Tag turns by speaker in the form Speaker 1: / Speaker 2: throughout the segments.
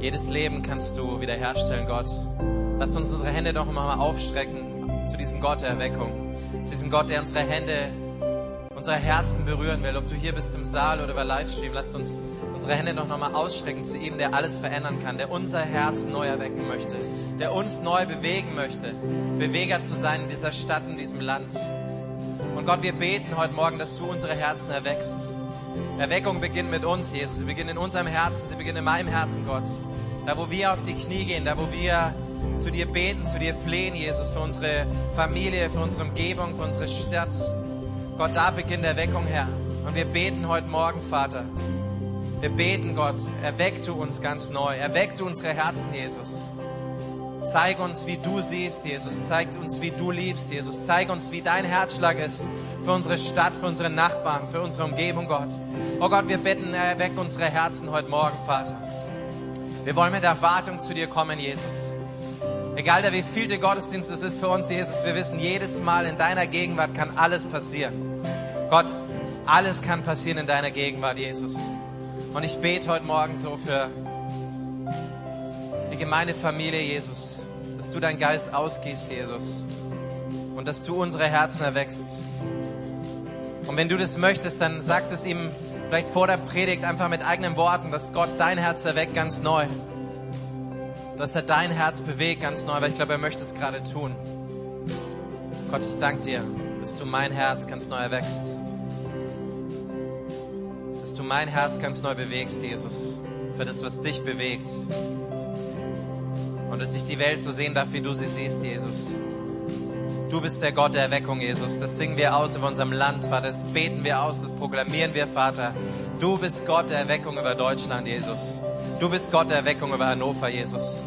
Speaker 1: Jedes Leben kannst du wiederherstellen, Gott. Lass uns unsere Hände noch einmal aufstrecken zu diesem Gott der Erweckung. Zu diesem Gott, der unsere Hände, unsere Herzen berühren will. Ob du hier bist im Saal oder über Livestream, lass uns unsere Hände noch einmal ausstrecken zu ihm, der alles verändern kann, der unser Herz neu erwecken möchte, der uns neu bewegen möchte, Beweger zu sein in dieser Stadt, in diesem Land. Und Gott, wir beten heute Morgen, dass du unsere Herzen erweckst. Erweckung beginnt mit uns, Jesus. Sie beginnt in unserem Herzen, sie beginnt in meinem Herzen, Gott. Da, wo wir auf die Knie gehen, da, wo wir zu dir beten, zu dir flehen, Jesus, für unsere Familie, für unsere Umgebung, für unsere Stadt. Gott, da beginnt Erweckung, Herr. Und wir beten heute Morgen, Vater. Wir beten, Gott, erweck du uns ganz neu. Erweck du unsere Herzen, Jesus. Zeig uns, wie du siehst, Jesus. Zeig uns, wie du liebst, Jesus. Zeig uns, wie dein Herzschlag ist für unsere Stadt, für unsere Nachbarn, für unsere Umgebung, Gott. Oh Gott, wir bitten, erweck unsere Herzen heute Morgen, Vater. Wir wollen mit Erwartung zu dir kommen, Jesus. Egal der wievielte Gottesdienst es ist für uns, Jesus, wir wissen, jedes Mal in deiner Gegenwart kann alles passieren. Gott, alles kann passieren in deiner Gegenwart, Jesus. Und ich bete heute Morgen so für die Gemeindefamilie, Jesus, dass du deinen Geist ausgehst, Jesus. Und dass du unsere Herzen erwächst. Und wenn du das möchtest, dann sag es ihm vielleicht vor der Predigt einfach mit eigenen Worten, dass Gott dein Herz erweckt ganz neu. Dass er dein Herz bewegt ganz neu, weil ich glaube, er möchte es gerade tun. Gott, ich danke dir, dass du mein Herz ganz neu erwächst. Dass du mein Herz ganz neu bewegst, Jesus. Für das, was dich bewegt. Und dass ich die Welt so sehen darf, wie du sie siehst, Jesus. Du bist der Gott der Erweckung, Jesus. Das singen wir aus über unserem Land, Vater. Das beten wir aus, das proklamieren wir, Vater. Du bist Gott der Erweckung über Deutschland, Jesus. Du bist Gott der Erweckung über Hannover, Jesus.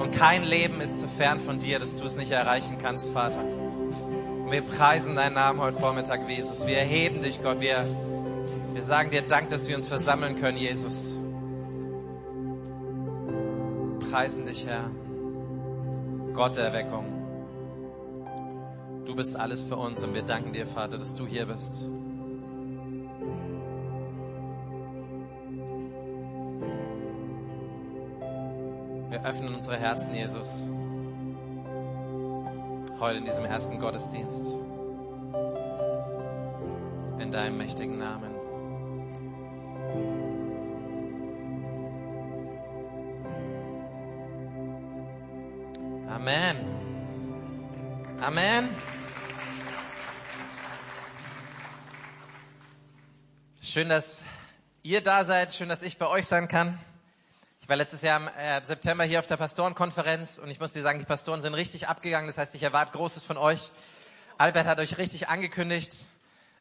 Speaker 1: Und kein Leben ist zu fern von dir, dass du es nicht erreichen kannst, Vater. Und wir preisen deinen Namen heute Vormittag, Jesus. Wir erheben dich, Gott. Wir, wir sagen dir Dank, dass wir uns versammeln können, Jesus. Preisen dich, Herr. Gott der Erweckung. Du bist alles für uns und wir danken dir, Vater, dass du hier bist. Wir öffnen unsere Herzen, Jesus, heute in diesem ersten Gottesdienst. In deinem mächtigen Namen. Schön, dass ihr da seid. Schön, dass ich bei euch sein kann. Ich war letztes Jahr im äh, September hier auf der Pastorenkonferenz und ich muss dir sagen, die Pastoren sind richtig abgegangen. Das heißt, ich erwarte Großes von euch. Albert hat euch richtig angekündigt.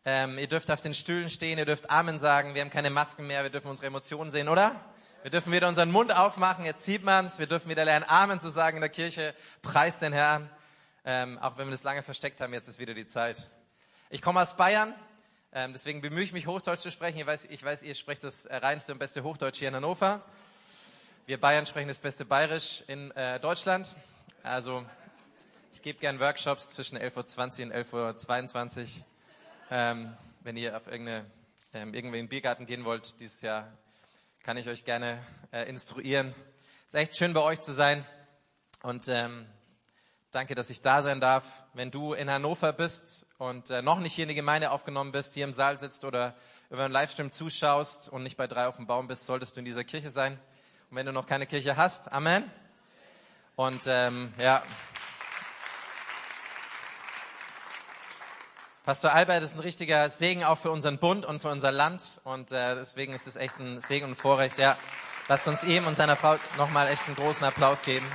Speaker 1: Ähm, ihr dürft auf den Stühlen stehen, ihr dürft Amen sagen. Wir haben keine Masken mehr, wir dürfen unsere Emotionen sehen, oder? Wir dürfen wieder unseren Mund aufmachen, jetzt sieht man's. Wir dürfen wieder lernen, Amen zu sagen in der Kirche. Preis den Herrn. Ähm, auch wenn wir das lange versteckt haben, jetzt ist wieder die Zeit. Ich komme aus Bayern, ähm, deswegen bemühe ich mich, Hochdeutsch zu sprechen. Ich weiß, ich weiß, ihr sprecht das reinste und beste Hochdeutsch hier in Hannover. Wir Bayern sprechen das beste Bayerisch in äh, Deutschland. Also ich gebe gern Workshops zwischen 11.20 Uhr und 11.22 Uhr. Ähm, wenn ihr auf irgendeine, ähm, irgendwie in den Biergarten gehen wollt dieses Jahr, kann ich euch gerne äh, instruieren. Es ist echt schön bei euch zu sein und ähm, danke, dass ich da sein darf. Wenn du in Hannover bist und äh, noch nicht hier in die Gemeinde aufgenommen bist, hier im Saal sitzt oder über einen Livestream zuschaust und nicht bei drei auf dem Baum bist, solltest du in dieser Kirche sein. Und wenn du noch keine Kirche hast, Amen. Und ähm, ja. Pastor Albert ist ein richtiger Segen auch für unseren Bund und für unser Land. Und äh, deswegen ist es echt ein Segen und ein Vorrecht. Ja, lasst uns ihm und seiner Frau nochmal echt einen großen Applaus geben.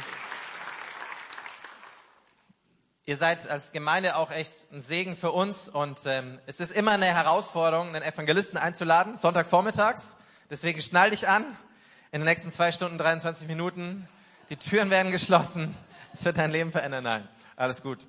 Speaker 1: Ihr seid als Gemeinde auch echt ein Segen für uns und ähm, es ist immer eine Herausforderung, einen Evangelisten einzuladen, Sonntagvormittags. Deswegen schnall dich an, in den nächsten zwei Stunden, 23 Minuten. Die Türen werden geschlossen. Es wird dein Leben verändern. Nein, alles gut.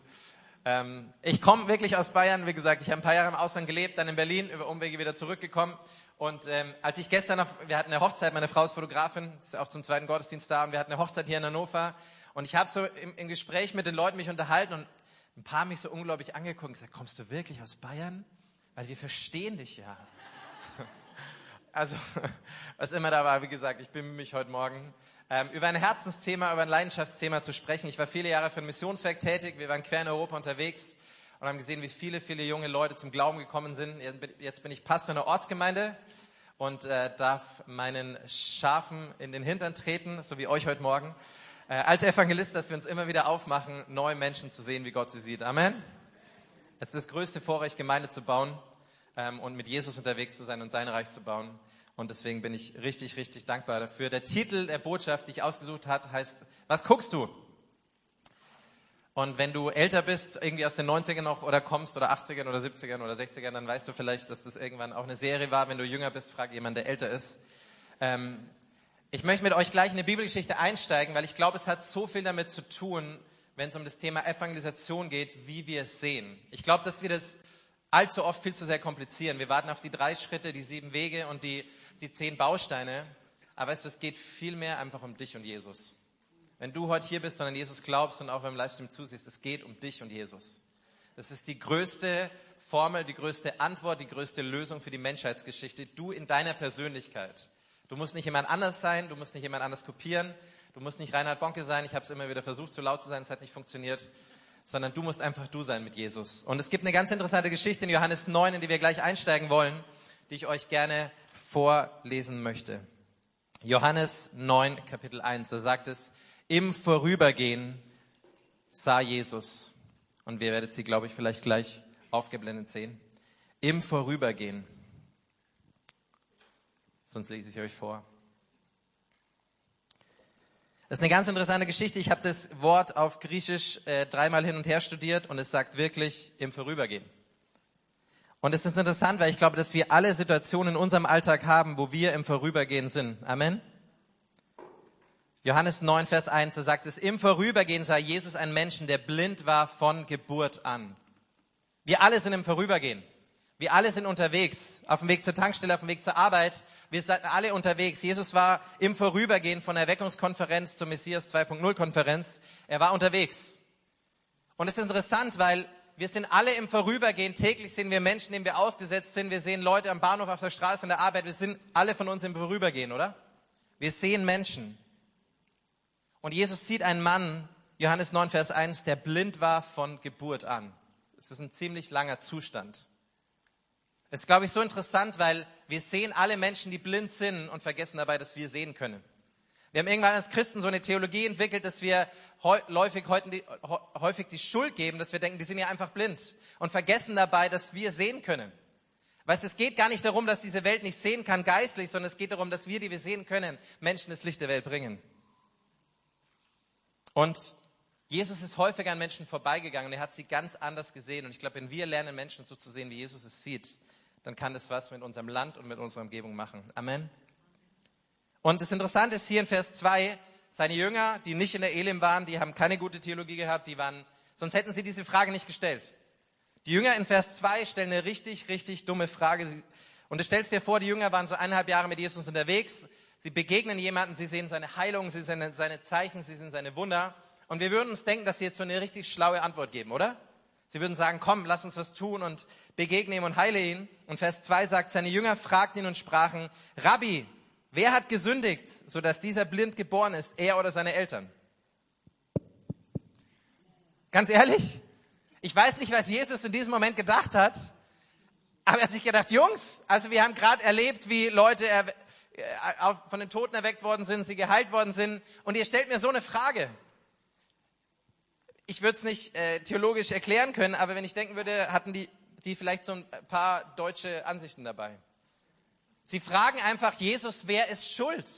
Speaker 1: Ähm, ich komme wirklich aus Bayern. Wie gesagt, ich habe ein paar Jahre im Ausland gelebt, dann in Berlin, über Umwege wieder zurückgekommen. Und ähm, als ich gestern noch, wir hatten eine Hochzeit, meine Frau ist Fotografin, ist auch zum zweiten Gottesdienst da, und wir hatten eine Hochzeit hier in Hannover. Und ich habe so im, im Gespräch mit den Leuten mich unterhalten und ein paar mich so unglaublich angeguckt und gesagt, kommst du wirklich aus Bayern? Weil wir verstehen dich ja. also was immer da war, wie gesagt, ich bin mich heute Morgen, ähm, über ein Herzensthema, über ein Leidenschaftsthema zu sprechen. Ich war viele Jahre für ein Missionswerk tätig, wir waren quer in Europa unterwegs und haben gesehen, wie viele, viele junge Leute zum Glauben gekommen sind. Jetzt bin ich Pastor in einer Ortsgemeinde und äh, darf meinen Schafen in den Hintern treten, so wie euch heute Morgen, äh, als Evangelist, dass wir uns immer wieder aufmachen, neue Menschen zu sehen, wie Gott sie sieht. Amen. Es ist das größte Vorrecht, Gemeinde zu bauen ähm, und mit Jesus unterwegs zu sein und sein Reich zu bauen. Und deswegen bin ich richtig, richtig dankbar dafür. Der Titel der Botschaft, die ich ausgesucht habe, heißt, was guckst du? Und wenn du älter bist, irgendwie aus den 90ern noch oder kommst oder 80ern oder 70ern oder 60ern, dann weißt du vielleicht, dass das irgendwann auch eine Serie war. Wenn du jünger bist, frag jemand, der älter ist. Ähm, ich möchte mit euch gleich in eine Bibelgeschichte einsteigen, weil ich glaube, es hat so viel damit zu tun, wenn es um das Thema Evangelisation geht, wie wir es sehen. Ich glaube, dass wir das allzu oft viel zu sehr komplizieren. Wir warten auf die drei Schritte, die sieben Wege und die, die zehn Bausteine. Aber weißt du, es geht viel mehr einfach um dich und Jesus. Wenn du heute hier bist und an Jesus glaubst und auch beim Livestream zusiehst, es geht um dich und Jesus. Das ist die größte Formel, die größte Antwort, die größte Lösung für die Menschheitsgeschichte. Du in deiner Persönlichkeit. Du musst nicht jemand anders sein, du musst nicht jemand anders kopieren, du musst nicht Reinhard Bonke sein. Ich habe es immer wieder versucht, zu laut zu sein, es hat nicht funktioniert. Sondern du musst einfach du sein mit Jesus. Und es gibt eine ganz interessante Geschichte in Johannes 9, in die wir gleich einsteigen wollen, die ich euch gerne vorlesen möchte. Johannes 9, Kapitel 1, da sagt es, im Vorübergehen sah Jesus, und wir werdet sie, glaube ich, vielleicht gleich aufgeblendet sehen, im Vorübergehen. Sonst lese ich euch vor. Das ist eine ganz interessante Geschichte. Ich habe das Wort auf Griechisch äh, dreimal hin und her studiert und es sagt wirklich im Vorübergehen. Und es ist interessant, weil ich glaube, dass wir alle Situationen in unserem Alltag haben, wo wir im Vorübergehen sind. Amen. Johannes 9, Vers 1, da sagt es, im Vorübergehen sah Jesus einen Menschen, der blind war von Geburt an. Wir alle sind im Vorübergehen. Wir alle sind unterwegs, auf dem Weg zur Tankstelle, auf dem Weg zur Arbeit. Wir sind alle unterwegs. Jesus war im Vorübergehen von der Erweckungskonferenz zur Messias 2.0 Konferenz. Er war unterwegs. Und es ist interessant, weil wir sind alle im Vorübergehen. Täglich sehen wir Menschen, denen wir ausgesetzt sind. Wir sehen Leute am Bahnhof, auf der Straße, in der Arbeit. Wir sind alle von uns im Vorübergehen, oder? Wir sehen Menschen. Und Jesus sieht einen Mann, Johannes 9, Vers 1, der blind war von Geburt an. Es ist ein ziemlich langer Zustand. Das ist, glaube ich, so interessant, weil wir sehen alle Menschen, die blind sind und vergessen dabei, dass wir sehen können. Wir haben irgendwann als Christen so eine Theologie entwickelt, dass wir häufig, häufig die Schuld geben, dass wir denken, die sind ja einfach blind und vergessen dabei, dass wir sehen können. Weißt, es geht gar nicht darum, dass diese Welt nicht sehen kann geistlich, sondern es geht darum, dass wir, die wir sehen können, Menschen das Licht der Welt bringen. Und Jesus ist häufig an Menschen vorbeigegangen. Er hat sie ganz anders gesehen. Und ich glaube, wenn wir lernen, Menschen so zu sehen, wie Jesus es sieht, dann kann das was mit unserem Land und mit unserer Umgebung machen. Amen. Und das Interessante ist hier in Vers 2, seine Jünger, die nicht in der Elim waren, die haben keine gute Theologie gehabt, die waren, sonst hätten sie diese Frage nicht gestellt. Die Jünger in Vers 2 stellen eine richtig, richtig dumme Frage. Und du stellst dir vor, die Jünger waren so eineinhalb Jahre mit Jesus unterwegs. Sie begegnen jemanden, sie sehen seine Heilung, sie sehen seine Zeichen, sie sehen seine Wunder. Und wir würden uns denken, dass sie jetzt so eine richtig schlaue Antwort geben, oder? Sie würden sagen, komm, lass uns was tun und begegne ihm und heile ihn. Und Vers 2 sagt, seine Jünger fragten ihn und sprachen, Rabbi, wer hat gesündigt, sodass dieser blind geboren ist, er oder seine Eltern? Ganz ehrlich, ich weiß nicht, was Jesus in diesem Moment gedacht hat, aber er hat sich gedacht, Jungs, also wir haben gerade erlebt, wie Leute äh, von den Toten erweckt worden sind, sie geheilt worden sind. Und ihr stellt mir so eine Frage. Ich würde es nicht äh, theologisch erklären können, aber wenn ich denken würde, hatten die, die vielleicht so ein paar deutsche Ansichten dabei. Sie fragen einfach Jesus, wer ist schuld?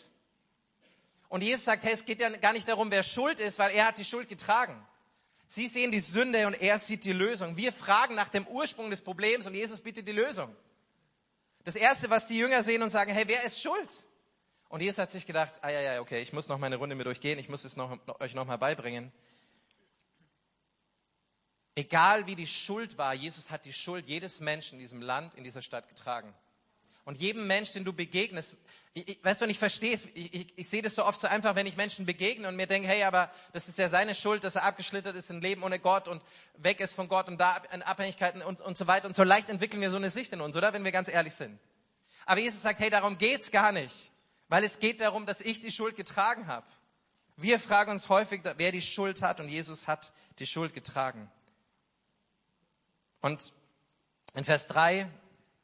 Speaker 1: Und Jesus sagt, hey, es geht ja gar nicht darum, wer schuld ist, weil er hat die Schuld getragen. Sie sehen die Sünde und er sieht die Lösung. Wir fragen nach dem Ursprung des Problems und Jesus bietet die Lösung. Das Erste, was die Jünger sehen und sagen, hey, wer ist schuld? Und Jesus hat sich gedacht, ah ja, ja, okay, ich muss noch meine Runde mit durchgehen, ich muss es noch, euch noch mal beibringen. Egal wie die Schuld war, Jesus hat die Schuld jedes Menschen in diesem Land, in dieser Stadt getragen. Und jedem Mensch, den du begegnest, ich, ich, weißt du, und ich verstehe es, ich, ich, ich sehe das so oft so einfach, wenn ich Menschen begegne und mir denke, hey, aber das ist ja seine Schuld, dass er abgeschlittert ist im Leben ohne Gott und weg ist von Gott und da in Abhängigkeiten und, und so weiter. Und so leicht entwickeln wir so eine Sicht in uns, oder? Wenn wir ganz ehrlich sind. Aber Jesus sagt, hey, darum geht's gar nicht, weil es geht darum, dass ich die Schuld getragen habe. Wir fragen uns häufig, wer die Schuld hat und Jesus hat die Schuld getragen. Und in Vers 3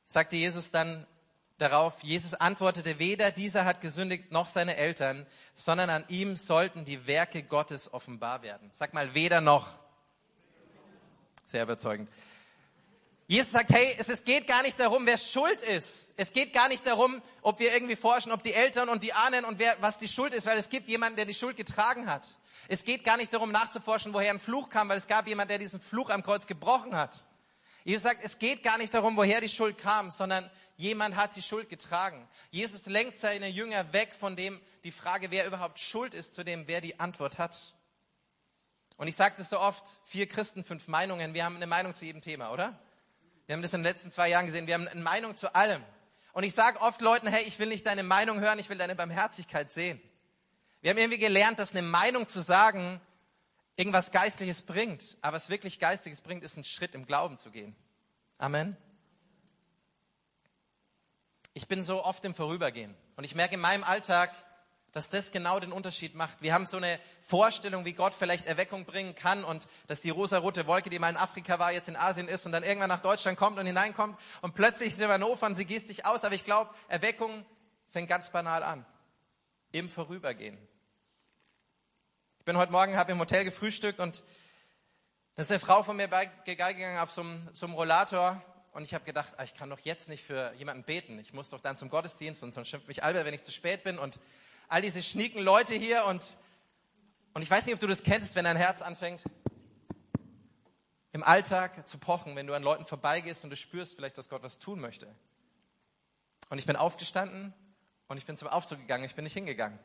Speaker 1: sagte Jesus dann darauf, Jesus antwortete, weder dieser hat gesündigt noch seine Eltern, sondern an ihm sollten die Werke Gottes offenbar werden. Sag mal, weder noch. Sehr überzeugend. Jesus sagt, hey, es, es geht gar nicht darum, wer schuld ist. Es geht gar nicht darum, ob wir irgendwie forschen, ob die Eltern und die Ahnen und wer, was die Schuld ist, weil es gibt jemanden, der die Schuld getragen hat. Es geht gar nicht darum, nachzuforschen, woher ein Fluch kam, weil es gab jemanden, der diesen Fluch am Kreuz gebrochen hat. Jesus sagt, es geht gar nicht darum, woher die Schuld kam, sondern jemand hat die Schuld getragen. Jesus lenkt seine Jünger weg von dem, die Frage, wer überhaupt schuld ist, zu dem, wer die Antwort hat. Und ich sage das so oft, vier Christen, fünf Meinungen. Wir haben eine Meinung zu jedem Thema, oder? Wir haben das in den letzten zwei Jahren gesehen. Wir haben eine Meinung zu allem. Und ich sage oft Leuten, hey, ich will nicht deine Meinung hören, ich will deine Barmherzigkeit sehen. Wir haben irgendwie gelernt, dass eine Meinung zu sagen irgendwas Geistliches bringt. Aber was wirklich Geistliches bringt, ist ein Schritt im Glauben zu gehen. Amen. Ich bin so oft im Vorübergehen. Und ich merke in meinem Alltag, dass das genau den Unterschied macht. Wir haben so eine Vorstellung, wie Gott vielleicht Erweckung bringen kann und dass die rosa-rote Wolke, die mal in Afrika war, jetzt in Asien ist und dann irgendwann nach Deutschland kommt und hineinkommt und plötzlich ist Hannover und sie gießt sich aus. Aber ich glaube, Erweckung fängt ganz banal an. Im Vorübergehen. Ich bin heute Morgen, habe im Hotel gefrühstückt und da ist eine Frau von mir gegangen auf so einem, so einem Rollator und ich habe gedacht, ah, ich kann doch jetzt nicht für jemanden beten. Ich muss doch dann zum Gottesdienst und sonst schimpft mich Albert, wenn ich zu spät bin und all diese schnieken Leute hier und, und ich weiß nicht, ob du das kennst, wenn dein Herz anfängt, im Alltag zu pochen, wenn du an Leuten vorbeigehst und du spürst vielleicht, dass Gott was tun möchte. Und ich bin aufgestanden und ich bin zum Aufzug gegangen, ich bin nicht hingegangen.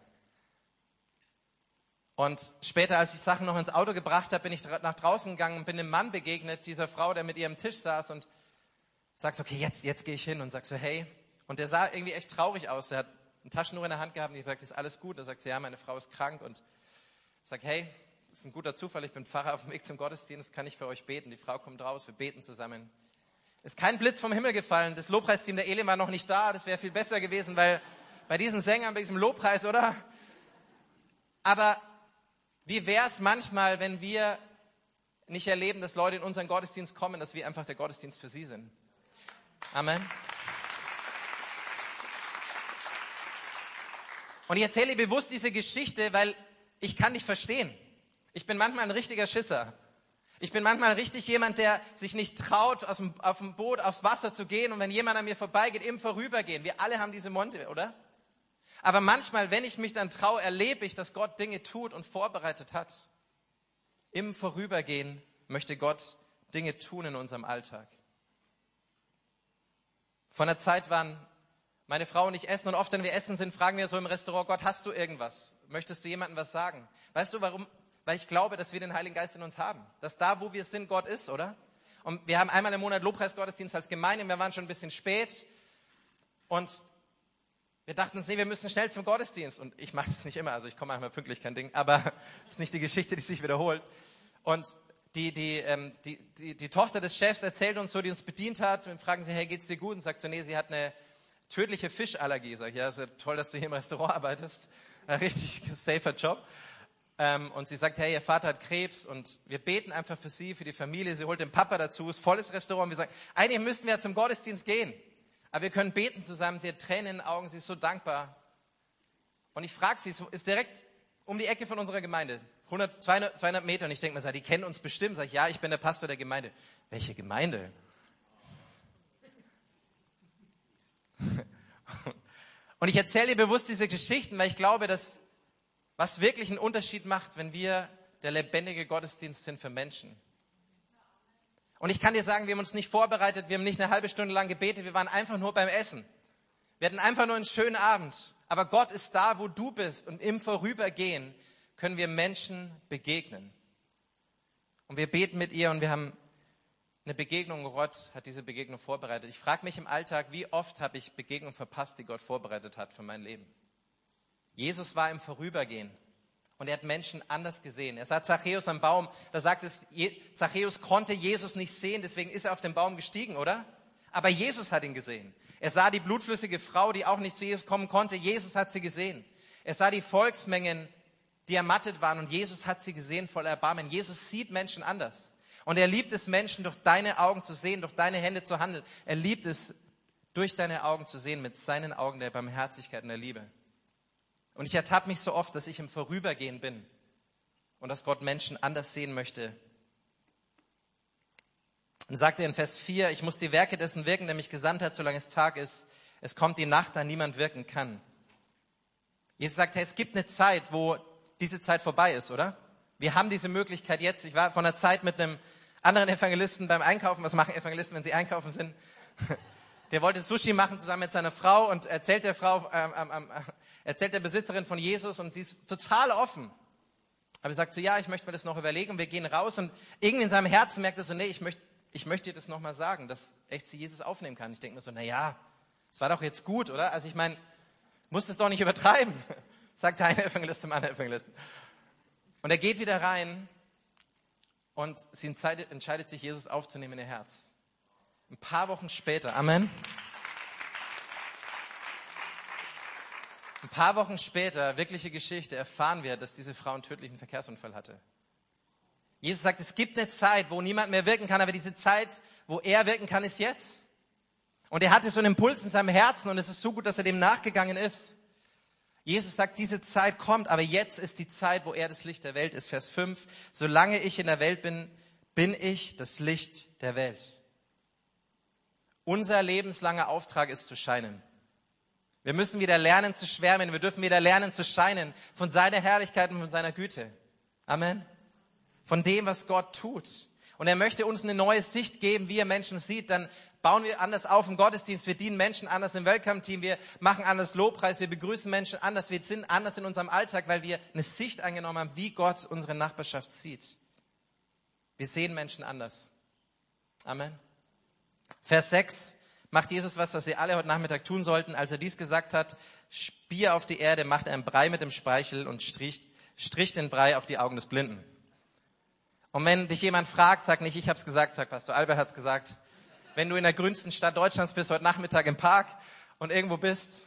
Speaker 1: Und später, als ich Sachen noch ins Auto gebracht habe, bin ich nach draußen gegangen und bin einem Mann begegnet, dieser Frau, der mit ihr am Tisch saß und sagst, okay, jetzt, jetzt gehe ich hin und sag so, hey. Und der sah irgendwie echt traurig aus. Der hat ein Taschentuch in der Hand gehabt und ich sagte, ist alles gut? Da sagt sie, ja, meine Frau ist krank und sage, hey, ist ein guter Zufall, ich bin Pfarrer auf dem Weg zum Gottesdienst, kann ich für euch beten. Die Frau kommt raus, wir beten zusammen. Ist kein Blitz vom Himmel gefallen. Das Lobpreisteam der Elim war noch nicht da. Das wäre viel besser gewesen, weil bei diesen Sängern, bei diesem Lobpreis, oder? Aber wie wäre es manchmal, wenn wir nicht erleben, dass Leute in unseren Gottesdienst kommen, dass wir einfach der Gottesdienst für sie sind? Amen. Und ich erzähle bewusst diese Geschichte, weil ich kann dich verstehen. Ich bin manchmal ein richtiger Schisser. Ich bin manchmal richtig jemand, der sich nicht traut, aus dem, auf dem Boot aufs Wasser zu gehen und wenn jemand an mir vorbeigeht, im Vorübergehen. Wir alle haben diese Monte, oder? Aber manchmal, wenn ich mich dann traue, erlebe ich, dass Gott Dinge tut und vorbereitet hat. Im Vorübergehen möchte Gott Dinge tun in unserem Alltag. Von der Zeit waren meine Frau und ich essen und oft, wenn wir essen sind, fragen wir so im Restaurant, Gott, hast du irgendwas? Möchtest du jemandem was sagen? Weißt du warum? Weil ich glaube, dass wir den Heiligen Geist in uns haben. Dass da, wo wir sind, Gott ist, oder? Und wir haben einmal im Monat Lobpreisgottesdienst als Gemeinde, wir waren schon ein bisschen spät und wir dachten uns, nee, wir müssen schnell zum Gottesdienst. Und ich mache das nicht immer, also ich komme einmal pünktlich, kein Ding, aber das ist nicht die Geschichte, die sich wiederholt. Und die, die, ähm, die, die, die Tochter des Chefs erzählt uns so, die uns bedient hat, und fragen sie, hey, geht's dir gut? Und sagt so, nee, sie hat eine tödliche Fischallergie. Sag ich, ja, ist ja toll, dass du hier im Restaurant arbeitest. Ein richtig safer Job. Ähm, und sie sagt, hey, ihr Vater hat Krebs und wir beten einfach für sie, für die Familie. Sie holt den Papa dazu, ist volles Restaurant. Wir sagen, eigentlich müssten wir ja zum Gottesdienst gehen. Aber wir können beten zusammen. Sie hat Tränen in den Augen, sie ist so dankbar. Und ich frage sie, ist direkt um die Ecke von unserer Gemeinde. 100, 200, 200 Meter. Und ich denke mir, die kennen uns bestimmt. Sag ich, ja, ich bin der Pastor der Gemeinde. Welche Gemeinde? Und ich erzähle dir bewusst diese Geschichten, weil ich glaube, dass was wirklich einen Unterschied macht, wenn wir der lebendige Gottesdienst sind für Menschen. Und ich kann dir sagen, wir haben uns nicht vorbereitet, wir haben nicht eine halbe Stunde lang gebetet, wir waren einfach nur beim Essen. Wir hatten einfach nur einen schönen Abend. Aber Gott ist da, wo du bist. Und im Vorübergehen können wir Menschen begegnen. Und wir beten mit ihr und wir haben eine Begegnung, Gott hat diese Begegnung vorbereitet. Ich frage mich im Alltag, wie oft habe ich Begegnungen verpasst, die Gott vorbereitet hat für mein Leben. Jesus war im Vorübergehen und er hat Menschen anders gesehen. Er sah Zachäus am Baum, da sagt es, Zachäus konnte Jesus nicht sehen, deswegen ist er auf den Baum gestiegen, oder? Aber Jesus hat ihn gesehen. Er sah die blutflüssige Frau, die auch nicht zu Jesus kommen konnte. Jesus hat sie gesehen. Er sah die Volksmengen, die ermattet waren und Jesus hat sie gesehen voll Erbarmen. Jesus sieht Menschen anders. Und er liebt es, Menschen durch deine Augen zu sehen, durch deine Hände zu handeln. Er liebt es, durch deine Augen zu sehen, mit seinen Augen der Barmherzigkeit und der Liebe. Und ich ertappe mich so oft, dass ich im Vorübergehen bin und dass Gott Menschen anders sehen möchte. Dann sagt er in Vers 4, ich muss die Werke dessen wirken, der mich gesandt hat, solange es Tag ist. Es kommt die Nacht, da niemand wirken kann. Jesus sagt, hey, es gibt eine Zeit, wo diese Zeit vorbei ist, oder? Wir haben diese Möglichkeit jetzt. Ich war von einer Zeit mit einem anderen Evangelisten beim Einkaufen. Was machen Evangelisten, wenn sie einkaufen sind? Der wollte Sushi machen zusammen mit seiner Frau und erzählt der Frau, ähm, ähm, ähm, erzählt der Besitzerin von Jesus und sie ist total offen. Aber er sagt so, ja, ich möchte mir das noch überlegen. Wir gehen raus und irgendwie in seinem Herzen merkt er so, nee, ich möchte, ich möchte dir das nochmal sagen, dass echt sie Jesus aufnehmen kann. Ich denke mir so, na ja, es war doch jetzt gut, oder? Also ich meine, muss das doch nicht übertreiben, sagt der eine Evangelist zum anderen Evangelisten. Und er geht wieder rein und sie entscheidet, entscheidet sich, Jesus aufzunehmen in ihr Herz. Ein paar Wochen später, Amen. Paar Wochen später, wirkliche Geschichte, erfahren wir, dass diese Frau einen tödlichen Verkehrsunfall hatte. Jesus sagt, es gibt eine Zeit, wo niemand mehr wirken kann, aber diese Zeit, wo er wirken kann, ist jetzt. Und er hatte so einen Impuls in seinem Herzen und es ist so gut, dass er dem nachgegangen ist. Jesus sagt, diese Zeit kommt, aber jetzt ist die Zeit, wo er das Licht der Welt ist. Vers 5, solange ich in der Welt bin, bin ich das Licht der Welt. Unser lebenslanger Auftrag ist zu scheinen. Wir müssen wieder lernen zu schwärmen. Wir dürfen wieder lernen zu scheinen von seiner Herrlichkeit und von seiner Güte. Amen. Von dem, was Gott tut. Und er möchte uns eine neue Sicht geben, wie er Menschen sieht. Dann bauen wir anders auf im Gottesdienst. Wir dienen Menschen anders im Welcome-Team. Wir machen anders Lobpreis. Wir begrüßen Menschen anders. Wir sind anders in unserem Alltag, weil wir eine Sicht eingenommen haben, wie Gott unsere Nachbarschaft sieht. Wir sehen Menschen anders. Amen. Vers 6 macht Jesus was, was wir alle heute Nachmittag tun sollten. Als er dies gesagt hat, Spier auf die Erde, macht er einen Brei mit dem Speichel und strich, strich den Brei auf die Augen des Blinden. Und wenn dich jemand fragt, sag nicht, ich hab's gesagt, sag Pastor Albert hat's gesagt. Wenn du in der grünsten Stadt Deutschlands bist, heute Nachmittag im Park und irgendwo bist,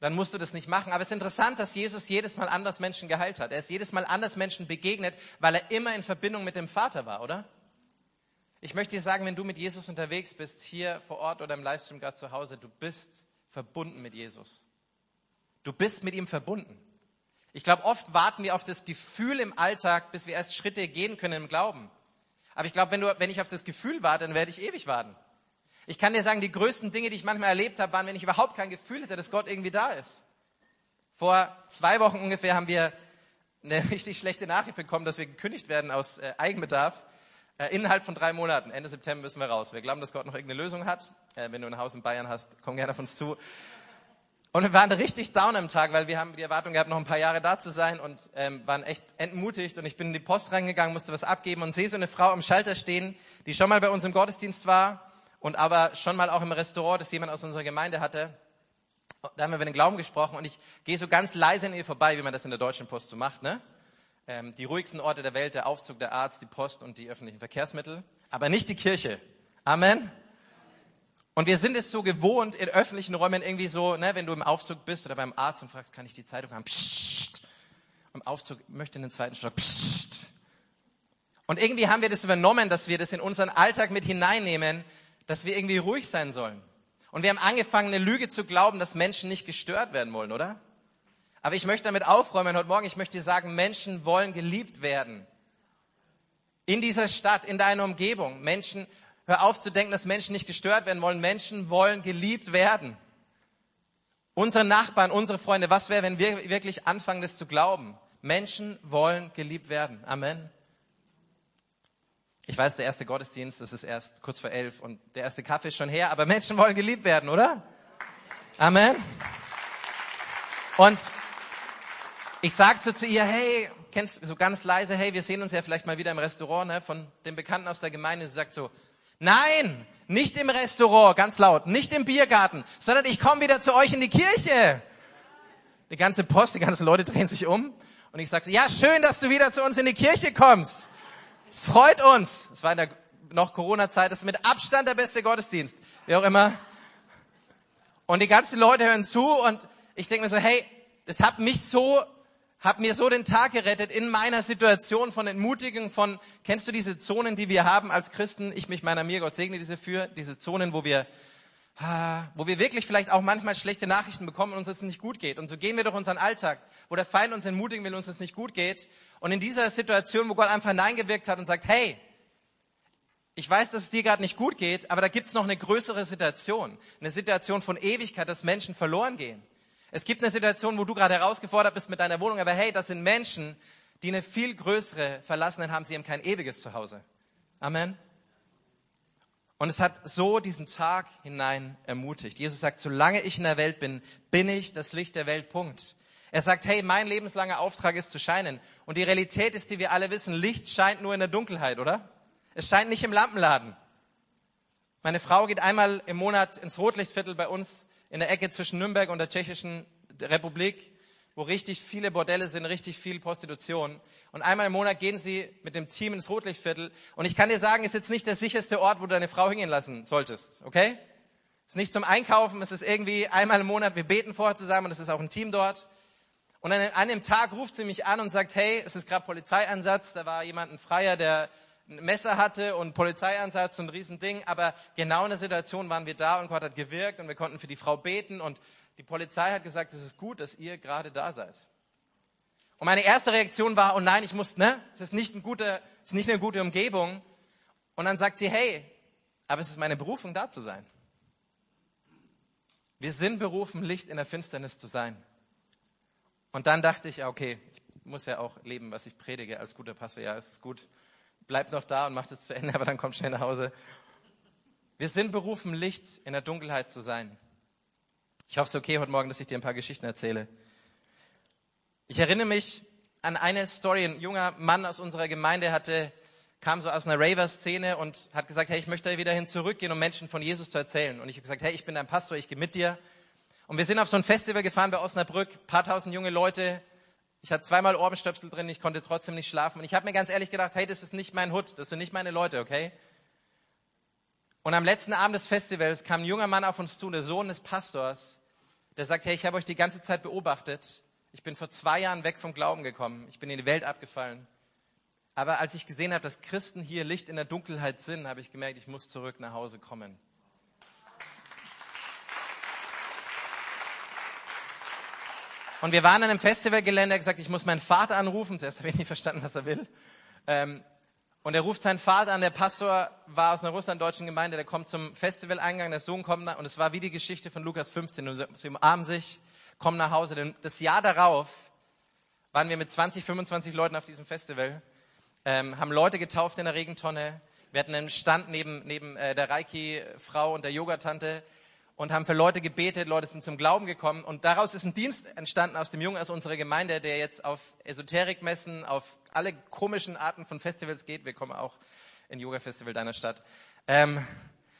Speaker 1: dann musst du das nicht machen. Aber es ist interessant, dass Jesus jedes Mal anders Menschen geheilt hat. Er ist jedes Mal anders Menschen begegnet, weil er immer in Verbindung mit dem Vater war, oder? Ich möchte dir sagen, wenn du mit Jesus unterwegs bist, hier vor Ort oder im Livestream gerade zu Hause, du bist verbunden mit Jesus. Du bist mit ihm verbunden. Ich glaube, oft warten wir auf das Gefühl im Alltag, bis wir erst Schritte gehen können im Glauben. Aber ich glaube, wenn, du, wenn ich auf das Gefühl warte, dann werde ich ewig warten. Ich kann dir sagen, die größten Dinge, die ich manchmal erlebt habe, waren, wenn ich überhaupt kein Gefühl hätte, dass Gott irgendwie da ist. Vor zwei Wochen ungefähr haben wir eine richtig schlechte Nachricht bekommen, dass wir gekündigt werden aus äh, Eigenbedarf. Äh, innerhalb von drei Monaten, Ende September müssen wir raus. Wir glauben, dass Gott noch irgendeine Lösung hat. Äh, wenn du ein Haus in Bayern hast, komm gerne auf uns zu. Und wir waren richtig down am Tag, weil wir haben die Erwartung gehabt, noch ein paar Jahre da zu sein und ähm, waren echt entmutigt. Und ich bin in die Post reingegangen, musste was abgeben und sehe so eine Frau am Schalter stehen, die schon mal bei uns im Gottesdienst war und aber schon mal auch im Restaurant, das jemand aus unserer Gemeinde hatte. Da haben wir über den Glauben gesprochen und ich gehe so ganz leise an ihr vorbei, wie man das in der Deutschen Post so macht, ne? Ähm, die ruhigsten Orte der Welt, der Aufzug, der Arzt, die Post und die öffentlichen Verkehrsmittel, aber nicht die Kirche. Amen. Und wir sind es so gewohnt, in öffentlichen Räumen irgendwie so, ne, wenn du im Aufzug bist oder beim Arzt und fragst, kann ich die Zeitung haben? Psst. Im Aufzug möchte in den zweiten Stock. Psst. Und irgendwie haben wir das übernommen, dass wir das in unseren Alltag mit hineinnehmen, dass wir irgendwie ruhig sein sollen. Und wir haben angefangen, eine Lüge zu glauben, dass Menschen nicht gestört werden wollen, oder? Aber ich möchte damit aufräumen heute Morgen. Ich möchte dir sagen, Menschen wollen geliebt werden. In dieser Stadt, in deiner Umgebung. Menschen, hör auf zu denken, dass Menschen nicht gestört werden wollen. Menschen wollen geliebt werden. Unsere Nachbarn, unsere Freunde, was wäre, wenn wir wirklich anfangen, das zu glauben? Menschen wollen geliebt werden. Amen. Ich weiß, der erste Gottesdienst, das ist erst kurz vor elf und der erste Kaffee ist schon her, aber Menschen wollen geliebt werden, oder? Amen. Und ich sag so zu ihr, hey, kennst so ganz leise, hey, wir sehen uns ja vielleicht mal wieder im Restaurant, ne, von dem Bekannten aus der Gemeinde. Sie sagt so, nein, nicht im Restaurant, ganz laut, nicht im Biergarten, sondern ich komme wieder zu euch in die Kirche. Die ganze Post, die ganzen Leute drehen sich um und ich sage so, ja, schön, dass du wieder zu uns in die Kirche kommst. Es freut uns. Es war in der noch Corona-Zeit, das ist mit Abstand der beste Gottesdienst, wie auch immer. Und die ganzen Leute hören zu und ich denke mir so, hey, das hat mich so, hat mir so den Tag gerettet in meiner Situation von Entmutigung, von, kennst du diese Zonen, die wir haben als Christen? Ich mich meiner mir, Gott segne diese für, diese Zonen, wo wir, wo wir wirklich vielleicht auch manchmal schlechte Nachrichten bekommen und uns es nicht gut geht. Und so gehen wir durch unseren Alltag, wo der Feind uns entmutigen will, uns es nicht gut geht. Und in dieser Situation, wo Gott einfach hineingewirkt hat und sagt, hey, ich weiß, dass es dir gerade nicht gut geht, aber da gibt's noch eine größere Situation. Eine Situation von Ewigkeit, dass Menschen verloren gehen. Es gibt eine Situation, wo du gerade herausgefordert bist mit deiner Wohnung, aber hey, das sind Menschen, die eine viel größere Verlassenen haben. Sie haben kein ewiges Zuhause. Amen. Und es hat so diesen Tag hinein ermutigt. Jesus sagt, solange ich in der Welt bin, bin ich das Licht der Welt. Punkt. Er sagt, hey, mein lebenslanger Auftrag ist zu scheinen. Und die Realität ist, die wir alle wissen, Licht scheint nur in der Dunkelheit, oder? Es scheint nicht im Lampenladen. Meine Frau geht einmal im Monat ins Rotlichtviertel bei uns in der Ecke zwischen Nürnberg und der Tschechischen Republik wo richtig viele Bordelle sind, richtig viel Prostitution. Und einmal im Monat gehen sie mit dem Team ins Rotlichtviertel. Und ich kann dir sagen, ist jetzt nicht der sicherste Ort, wo du deine Frau hingehen lassen solltest, okay? Ist nicht zum Einkaufen, es ist irgendwie einmal im Monat, wir beten vorher zusammen und es ist auch ein Team dort. Und an einem Tag ruft sie mich an und sagt, hey, es ist gerade Polizeieinsatz, da war jemand ein Freier, der ein Messer hatte und Polizeieinsatz und ein Riesending, aber genau in der Situation waren wir da und Gott hat gewirkt und wir konnten für die Frau beten und die Polizei hat gesagt, es ist gut, dass ihr gerade da seid. Und meine erste Reaktion war, oh nein, ich muss, ne? Es ist nicht, ein guter, es ist nicht eine gute Umgebung. Und dann sagt sie, hey, aber es ist meine Berufung, da zu sein. Wir sind berufen, Licht in der Finsternis zu sein. Und dann dachte ich, okay, ich muss ja auch leben, was ich predige als guter Pastor. Ja, es ist gut. Bleib noch da und mach es zu Ende, aber dann komm schnell nach Hause. Wir sind berufen, Licht in der Dunkelheit zu sein. Ich hoffe, es ist okay heute Morgen, dass ich dir ein paar Geschichten erzähle. Ich erinnere mich an eine Story. Ein junger Mann aus unserer Gemeinde hatte, kam so aus einer Raver-Szene und hat gesagt, hey, ich möchte wieder hin zurückgehen, um Menschen von Jesus zu erzählen. Und ich habe gesagt, hey, ich bin dein Pastor, ich gehe mit dir. Und wir sind auf so ein Festival gefahren bei Osnabrück, paar tausend junge Leute. Ich hatte zweimal Ohrenstöpsel drin, ich konnte trotzdem nicht schlafen. Und ich habe mir ganz ehrlich gedacht, hey, das ist nicht mein Hut, das sind nicht meine Leute, okay? Und am letzten Abend des Festivals kam ein junger Mann auf uns zu, der Sohn des Pastors, der sagt, hey, ich habe euch die ganze Zeit beobachtet. Ich bin vor zwei Jahren weg vom Glauben gekommen. Ich bin in die Welt abgefallen. Aber als ich gesehen habe, dass Christen hier Licht in der Dunkelheit sind, habe ich gemerkt, ich muss zurück nach Hause kommen. Und wir waren an einem Festivalgelände, er hat gesagt, ich muss meinen Vater anrufen. Zuerst habe ich nicht verstanden, was er will. Ähm, und er ruft seinen Vater an, der Pastor war aus einer russlanddeutschen Gemeinde, der kommt zum Festivaleingang, der Sohn kommt nach, und es war wie die Geschichte von Lukas 15, und sie umarmen sich, kommen nach Hause. Denn das Jahr darauf waren wir mit 20, 25 Leuten auf diesem Festival, ähm, haben Leute getauft in der Regentonne, wir hatten einen Stand neben, neben äh, der Reiki-Frau und der Yogatante und haben für Leute gebetet, Leute sind zum Glauben gekommen und daraus ist ein Dienst entstanden aus dem Jungen aus unserer Gemeinde, der jetzt auf Esoterikmessen, auf alle komischen Arten von Festivals geht. Wir kommen auch in Yoga Festival deiner Stadt. Ähm,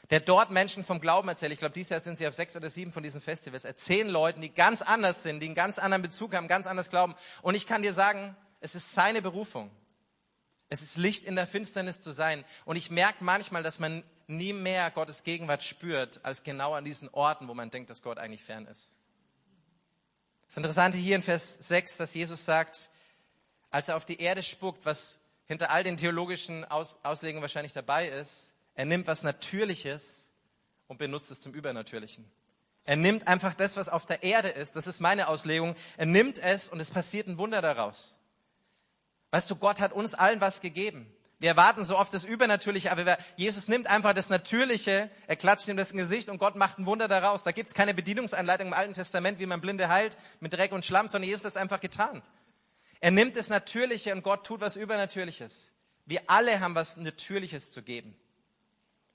Speaker 1: der dort Menschen vom Glauben erzählt. Ich glaube, dieses Jahr sind sie auf sechs oder sieben von diesen Festivals. Erzählen Leuten, die ganz anders sind, die einen ganz anderen Bezug haben, ganz anders glauben. Und ich kann dir sagen, es ist seine Berufung. Es ist Licht in der Finsternis zu sein. Und ich merke manchmal, dass man nie mehr Gottes Gegenwart spürt, als genau an diesen Orten, wo man denkt, dass Gott eigentlich fern ist. Das Interessante hier in Vers 6, dass Jesus sagt, als er auf die Erde spuckt, was hinter all den theologischen Aus Auslegungen wahrscheinlich dabei ist, er nimmt was Natürliches und benutzt es zum Übernatürlichen. Er nimmt einfach das, was auf der Erde ist, das ist meine Auslegung, er nimmt es und es passiert ein Wunder daraus. Weißt du, Gott hat uns allen was gegeben. Wir erwarten so oft das Übernatürliche, aber Jesus nimmt einfach das Natürliche, er klatscht ihm das Gesicht und Gott macht ein Wunder daraus. Da gibt es keine Bedienungsanleitung im Alten Testament, wie man Blinde heilt mit Dreck und Schlamm, sondern Jesus hat es einfach getan. Er nimmt das Natürliche und Gott tut was Übernatürliches. Wir alle haben was Natürliches zu geben.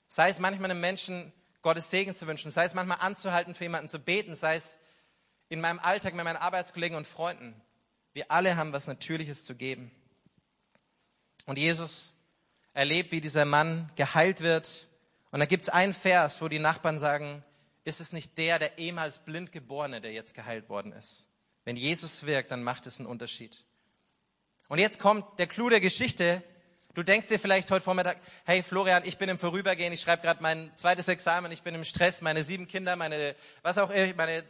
Speaker 1: Sei es manchmal einem Menschen Gottes Segen zu wünschen, sei es manchmal anzuhalten, für jemanden zu beten, sei es in meinem Alltag mit meinen Arbeitskollegen und Freunden. Wir alle haben was Natürliches zu geben. Und Jesus erlebt, wie dieser Mann geheilt wird. Und da gibt es einen Vers, wo die Nachbarn sagen, ist es nicht der, der ehemals blind geborene, der jetzt geheilt worden ist? Wenn Jesus wirkt, dann macht es einen Unterschied. Und jetzt kommt der Clou der Geschichte. Du denkst dir vielleicht heute Vormittag, hey Florian, ich bin im Vorübergehen, ich schreibe gerade mein zweites Examen, ich bin im Stress, meine sieben Kinder, meine, was auch immer, meine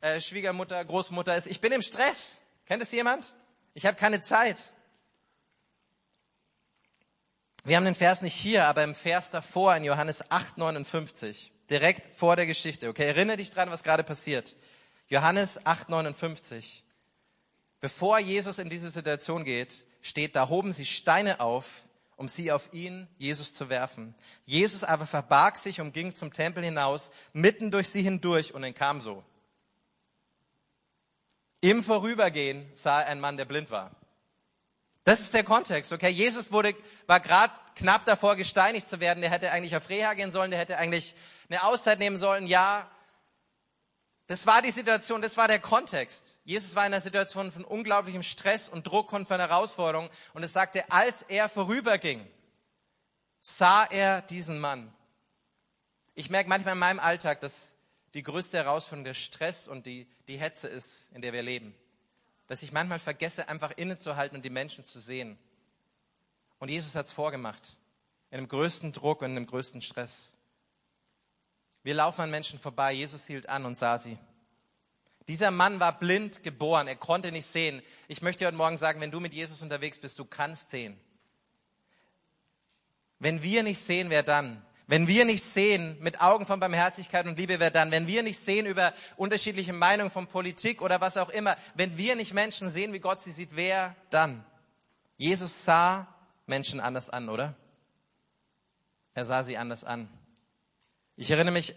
Speaker 1: äh, Schwiegermutter, Großmutter ist, ich bin im Stress. Kennt es jemand? Ich habe keine Zeit. Wir haben den Vers nicht hier, aber im Vers davor in Johannes 8, 59, direkt vor der Geschichte. Okay, erinnere dich dran, was gerade passiert. Johannes 8, 59. Bevor Jesus in diese Situation geht, steht, da hoben sie Steine auf, um sie auf ihn, Jesus, zu werfen. Jesus aber verbarg sich und ging zum Tempel hinaus, mitten durch sie hindurch und entkam so. Im Vorübergehen sah er einen Mann, der blind war. Das ist der Kontext, okay? Jesus wurde, war gerade knapp davor, gesteinigt zu werden. Der hätte eigentlich auf Reha gehen sollen, der hätte eigentlich eine Auszeit nehmen sollen. Ja, das war die Situation, das war der Kontext. Jesus war in einer Situation von unglaublichem Stress und Druck und von Herausforderung. Und es sagte, als er vorüberging, sah er diesen Mann. Ich merke manchmal in meinem Alltag, dass die größte Herausforderung der Stress und die, die Hetze ist, in der wir leben. Dass ich manchmal vergesse, einfach innezuhalten und die Menschen zu sehen. Und Jesus hat es vorgemacht. In dem größten Druck und in dem größten Stress. Wir laufen an Menschen vorbei. Jesus hielt an und sah sie. Dieser Mann war blind geboren. Er konnte nicht sehen. Ich möchte heute Morgen sagen, wenn du mit Jesus unterwegs bist, du kannst sehen. Wenn wir nicht sehen, wer dann? Wenn wir nicht sehen mit Augen von Barmherzigkeit und Liebe, wer dann? Wenn wir nicht sehen über unterschiedliche Meinungen von Politik oder was auch immer, wenn wir nicht Menschen sehen, wie Gott sie sieht, wer dann? Jesus sah Menschen anders an, oder? Er sah sie anders an. Ich erinnere mich,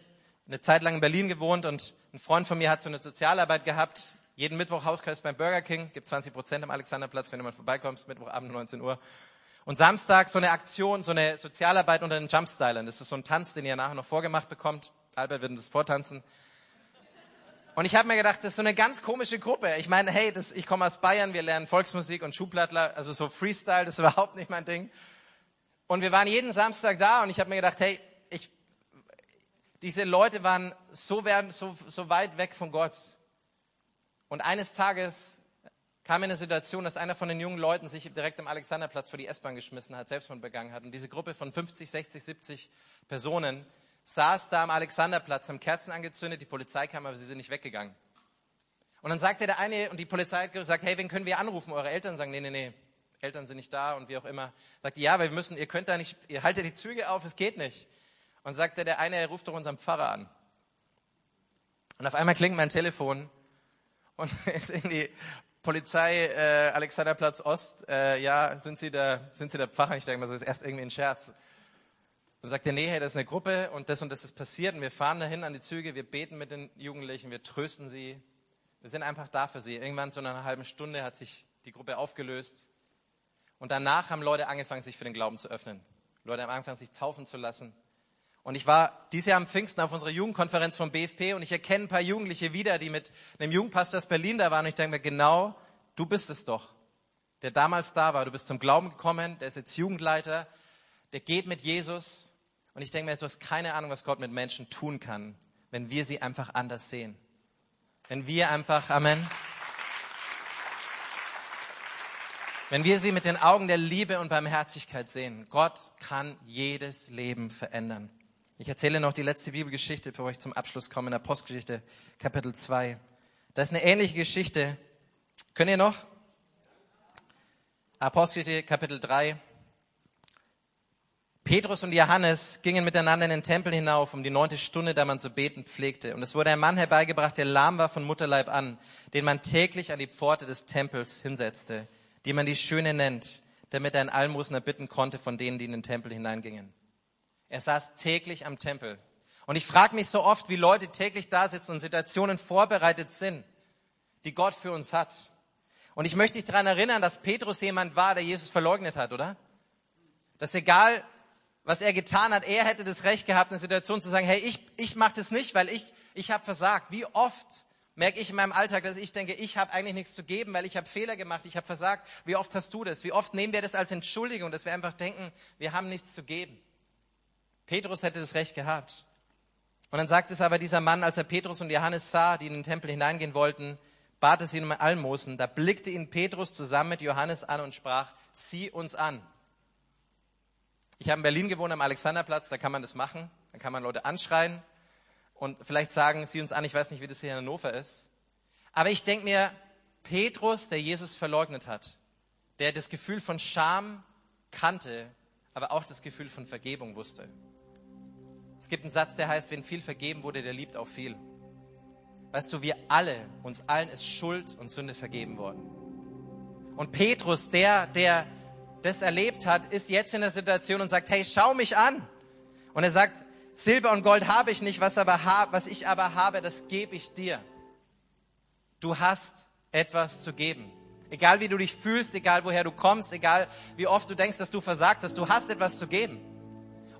Speaker 1: eine Zeit lang in Berlin gewohnt und ein Freund von mir hat so eine Sozialarbeit gehabt. Jeden Mittwoch Hauskreis beim Burger King, gibt 20 Prozent am Alexanderplatz, wenn du mal vorbeikommst, Mittwochabend 19 Uhr. Und Samstag so eine Aktion, so eine Sozialarbeit unter den Jumpstylern. Das ist so ein Tanz, den ihr nachher noch vorgemacht bekommt. Albert wird das vortanzen. Und ich habe mir gedacht, das ist so eine ganz komische Gruppe. Ich meine, hey, das, ich komme aus Bayern, wir lernen Volksmusik und Schublattler, also so Freestyle, das ist überhaupt nicht mein Ding. Und wir waren jeden Samstag da und ich habe mir gedacht, hey, ich diese Leute waren so, so, so weit weg von Gott. Und eines Tages kam in eine Situation, dass einer von den jungen Leuten sich direkt am Alexanderplatz vor die S-Bahn geschmissen hat, Selbstmord begangen hat. Und diese Gruppe von 50, 60, 70 Personen saß da am Alexanderplatz, haben Kerzen angezündet, die Polizei kam, aber sie sind nicht weggegangen. Und dann sagte der eine, und die Polizei hat gesagt, hey, wen können wir anrufen? Eure Eltern sagen, nee, nee, nee, Eltern sind nicht da und wie auch immer. Sagt, ja, weil wir müssen, ihr könnt da nicht, ihr haltet die Züge auf, es geht nicht. Und sagte der eine, er ruft doch unseren Pfarrer an. Und auf einmal klingt mein Telefon und ist in die Polizei äh, Alexanderplatz Ost. Äh, ja, sind Sie der, sind Sie der Pfarrer? Ich denke mal so, ist erst irgendwie ein Scherz. Dann sagt er, nee, hey, das ist eine Gruppe und das und das ist passiert und wir fahren dahin an die Züge, wir beten mit den Jugendlichen, wir trösten sie. Wir sind einfach da für sie. Irgendwann so nach einer halben Stunde hat sich die Gruppe aufgelöst und danach haben Leute angefangen, sich für den Glauben zu öffnen. Leute haben angefangen, sich taufen zu lassen. Und ich war dieses Jahr am Pfingsten auf unserer Jugendkonferenz vom BFP und ich erkenne ein paar Jugendliche wieder, die mit einem Jugendpastor aus Berlin da waren. Und ich denke mir, genau, du bist es doch, der damals da war. Du bist zum Glauben gekommen, der ist jetzt Jugendleiter, der geht mit Jesus. Und ich denke mir, du hast keine Ahnung, was Gott mit Menschen tun kann, wenn wir sie einfach anders sehen. Wenn wir einfach, Amen. Wenn wir sie mit den Augen der Liebe und Barmherzigkeit sehen, Gott kann jedes Leben verändern. Ich erzähle noch die letzte Bibelgeschichte, bevor ich zum Abschluss komme, in der Postgeschichte, Kapitel 2. Da ist eine ähnliche Geschichte. Könnt ihr noch? Apostelgeschichte, Kapitel 3. Petrus und Johannes gingen miteinander in den Tempel hinauf, um die neunte Stunde, da man zu beten pflegte. Und es wurde ein Mann herbeigebracht, der lahm war von Mutterleib an, den man täglich an die Pforte des Tempels hinsetzte, die man die Schöne nennt, damit er ein Almosen erbitten konnte von denen, die in den Tempel hineingingen. Er saß täglich am Tempel. Und ich frage mich so oft, wie Leute täglich da sitzen und Situationen vorbereitet sind, die Gott für uns hat. Und ich möchte dich daran erinnern, dass Petrus jemand war, der Jesus verleugnet hat, oder? Dass egal, was er getan hat, er hätte das Recht gehabt, eine Situation zu sagen, hey, ich, ich mache das nicht, weil ich, ich habe versagt. Wie oft merke ich in meinem Alltag, dass ich denke, ich habe eigentlich nichts zu geben, weil ich habe Fehler gemacht, ich habe versagt. Wie oft hast du das? Wie oft nehmen wir das als Entschuldigung, dass wir einfach denken, wir haben nichts zu geben? Petrus hätte das Recht gehabt. Und dann sagt es aber dieser Mann, als er Petrus und Johannes sah, die in den Tempel hineingehen wollten, bat es ihn um Almosen. Da blickte ihn Petrus zusammen mit Johannes an und sprach, sieh uns an. Ich habe in Berlin gewohnt am Alexanderplatz, da kann man das machen. Da kann man Leute anschreien und vielleicht sagen sie uns an, ich weiß nicht, wie das hier in Hannover ist. Aber ich denke mir, Petrus, der Jesus verleugnet hat, der das Gefühl von Scham kannte, aber auch das Gefühl von Vergebung wusste. Es gibt einen Satz, der heißt, wenn viel vergeben wurde, der liebt auch viel. Weißt du, wir alle, uns allen ist Schuld und Sünde vergeben worden. Und Petrus, der, der das erlebt hat, ist jetzt in der Situation und sagt, hey, schau mich an. Und er sagt, Silber und Gold habe ich nicht, was, aber was ich aber habe, das gebe ich dir. Du hast etwas zu geben. Egal wie du dich fühlst, egal woher du kommst, egal wie oft du denkst, dass du versagt hast, du hast etwas zu geben.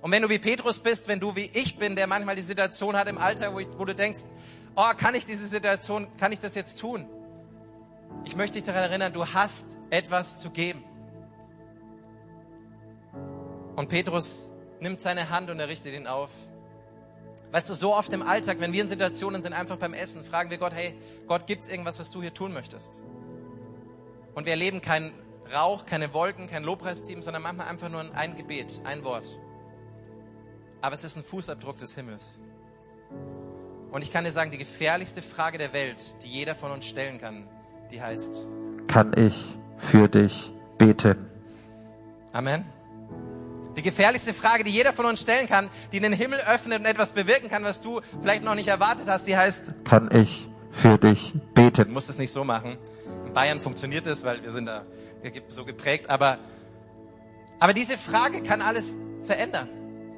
Speaker 1: Und wenn du wie Petrus bist, wenn du wie ich bin, der manchmal die Situation hat im Alter, wo, ich, wo du denkst, oh, kann ich diese Situation, kann ich das jetzt tun? Ich möchte dich daran erinnern, du hast etwas zu geben. Und Petrus nimmt seine Hand und er richtet ihn auf. Weißt du, so oft im Alltag, wenn wir in Situationen sind, einfach beim Essen, fragen wir Gott, hey, Gott, gibt's irgendwas, was du hier tun möchtest? Und wir erleben keinen Rauch, keine Wolken, kein Lobpreisteam, sondern manchmal einfach nur ein Gebet, ein Wort. Aber es ist ein Fußabdruck des Himmels. Und ich kann dir sagen, die gefährlichste Frage der Welt, die jeder von uns stellen kann, die heißt,
Speaker 2: kann ich für dich beten?
Speaker 1: Amen. Die gefährlichste Frage, die jeder von uns stellen kann, die den Himmel öffnet und etwas bewirken kann, was du vielleicht noch nicht erwartet hast, die heißt,
Speaker 2: kann ich für dich beten?
Speaker 1: Du musst es nicht so machen. Bayern funktioniert es, weil wir sind da so geprägt. Aber, aber diese Frage kann alles verändern.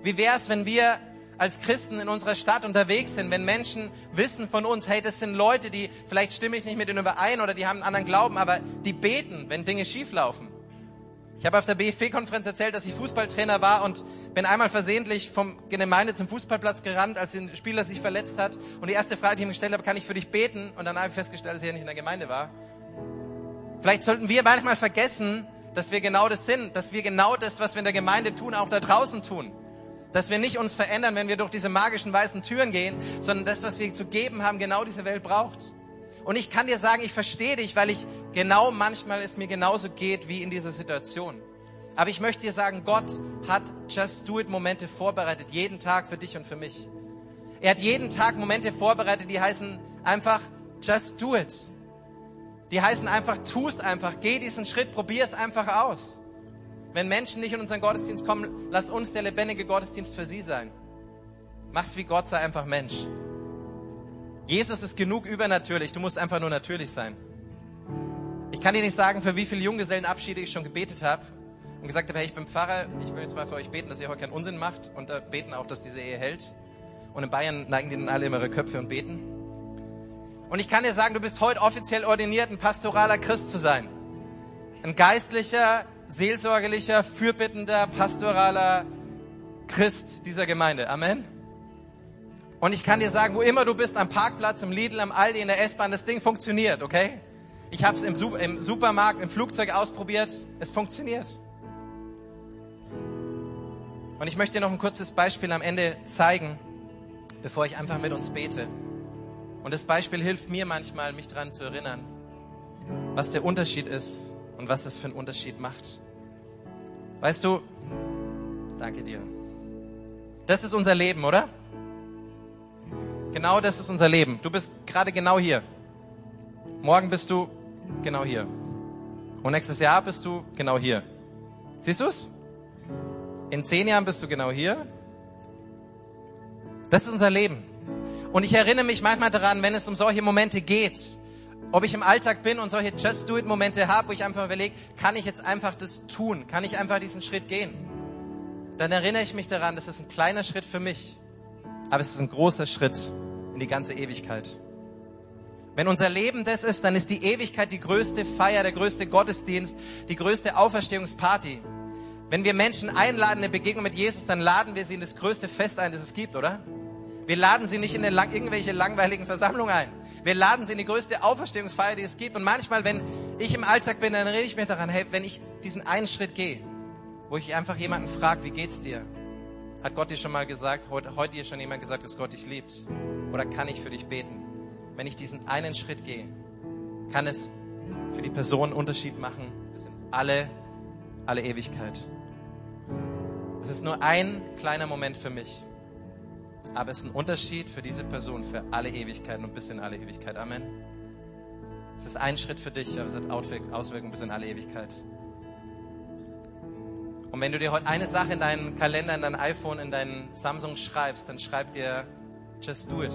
Speaker 1: Wie wäre es, wenn wir als Christen in unserer Stadt unterwegs sind, wenn Menschen wissen von uns, hey, das sind Leute, die, vielleicht stimme ich nicht mit ihnen überein oder die haben einen anderen Glauben, aber die beten, wenn Dinge schieflaufen. Ich habe auf der BFP-Konferenz erzählt, dass ich Fußballtrainer war und bin einmal versehentlich vom Gemeinde zum Fußballplatz gerannt, als ein Spieler sich verletzt hat. Und die erste Frage, die ich ihm gestellt habe, kann ich für dich beten? Und dann habe ich festgestellt, dass er nicht in der Gemeinde war. Vielleicht sollten wir manchmal vergessen, dass wir genau das sind, dass wir genau das, was wir in der Gemeinde tun, auch da draußen tun. Dass wir nicht uns verändern, wenn wir durch diese magischen weißen Türen gehen, sondern das, was wir zu geben haben, genau diese Welt braucht. Und ich kann dir sagen, ich verstehe dich, weil ich genau manchmal es mir genauso geht wie in dieser Situation. Aber ich möchte dir sagen, Gott hat Just Do It Momente vorbereitet, jeden Tag für dich und für mich. Er hat jeden Tag Momente vorbereitet, die heißen einfach Just Do It. Die heißen einfach, tu es einfach, geh diesen Schritt, probier es einfach aus. Wenn Menschen nicht in unseren Gottesdienst kommen, lass uns der lebendige Gottesdienst für sie sein. Mach's wie Gott, sei einfach Mensch. Jesus ist genug übernatürlich, du musst einfach nur natürlich sein. Ich kann dir nicht sagen, für wie viele Junggesellenabschiede ich schon gebetet habe und gesagt habe, hey, ich bin Pfarrer, ich will jetzt mal für euch beten, dass ihr heute keinen Unsinn macht und äh, beten auch, dass diese Ehe hält. Und in Bayern neigen die dann alle immer ihre Köpfe und beten. Und ich kann dir sagen, du bist heute offiziell ordiniert, ein pastoraler Christ zu sein. Ein geistlicher, seelsorgerlicher, fürbittender, pastoraler Christ dieser Gemeinde. Amen. Und ich kann dir sagen, wo immer du bist, am Parkplatz, im Lidl, am Aldi, in der S-Bahn, das Ding funktioniert, okay? Ich habe es im, Supermarkt, im Flugzeug ausprobiert. Es funktioniert. Und ich möchte dir noch ein kurzes Beispiel am Ende zeigen, bevor ich einfach mit uns bete. Und das Beispiel hilft mir manchmal, mich daran zu erinnern, was der Unterschied ist und was es für einen Unterschied macht. Weißt du, danke dir. Das ist unser Leben, oder? Genau das ist unser Leben. Du bist gerade genau hier. Morgen bist du genau hier. Und nächstes Jahr bist du genau hier. Siehst du's? In zehn Jahren bist du genau hier. Das ist unser Leben. Und ich erinnere mich manchmal daran, wenn es um solche Momente geht, ob ich im Alltag bin und solche Just Do It Momente habe, wo ich einfach überlege, kann ich jetzt einfach das tun? Kann ich einfach diesen Schritt gehen? Dann erinnere ich mich daran, das ist ein kleiner Schritt für mich, aber es ist ein großer Schritt in die ganze Ewigkeit. Wenn unser Leben das ist, dann ist die Ewigkeit die größte Feier, der größte Gottesdienst, die größte Auferstehungsparty. Wenn wir Menschen einladen in Begegnung mit Jesus, dann laden wir sie in das größte Fest ein, das es gibt, oder? Wir laden sie nicht in eine, irgendwelche langweiligen Versammlungen ein. Wir laden sie in die größte Auferstehungsfeier, die es gibt. Und manchmal, wenn ich im Alltag bin, dann rede ich mir daran, hey, wenn ich diesen einen Schritt gehe, wo ich einfach jemanden frage, wie geht's dir? Hat Gott dir schon mal gesagt, heute, heute dir schon jemand gesagt, dass Gott dich liebt? Oder kann ich für dich beten? Wenn ich diesen einen Schritt gehe, kann es für die Person einen Unterschied machen bis in alle, alle Ewigkeit. Es ist nur ein kleiner Moment für mich. Aber es ist ein Unterschied für diese Person für alle Ewigkeiten und bis in alle Ewigkeit. Amen. Es ist ein Schritt für dich, aber es hat Auswirkungen bis in alle Ewigkeit. Und wenn du dir heute eine Sache in deinen Kalender, in dein iPhone, in deinen Samsung schreibst, dann schreib dir Just Do It.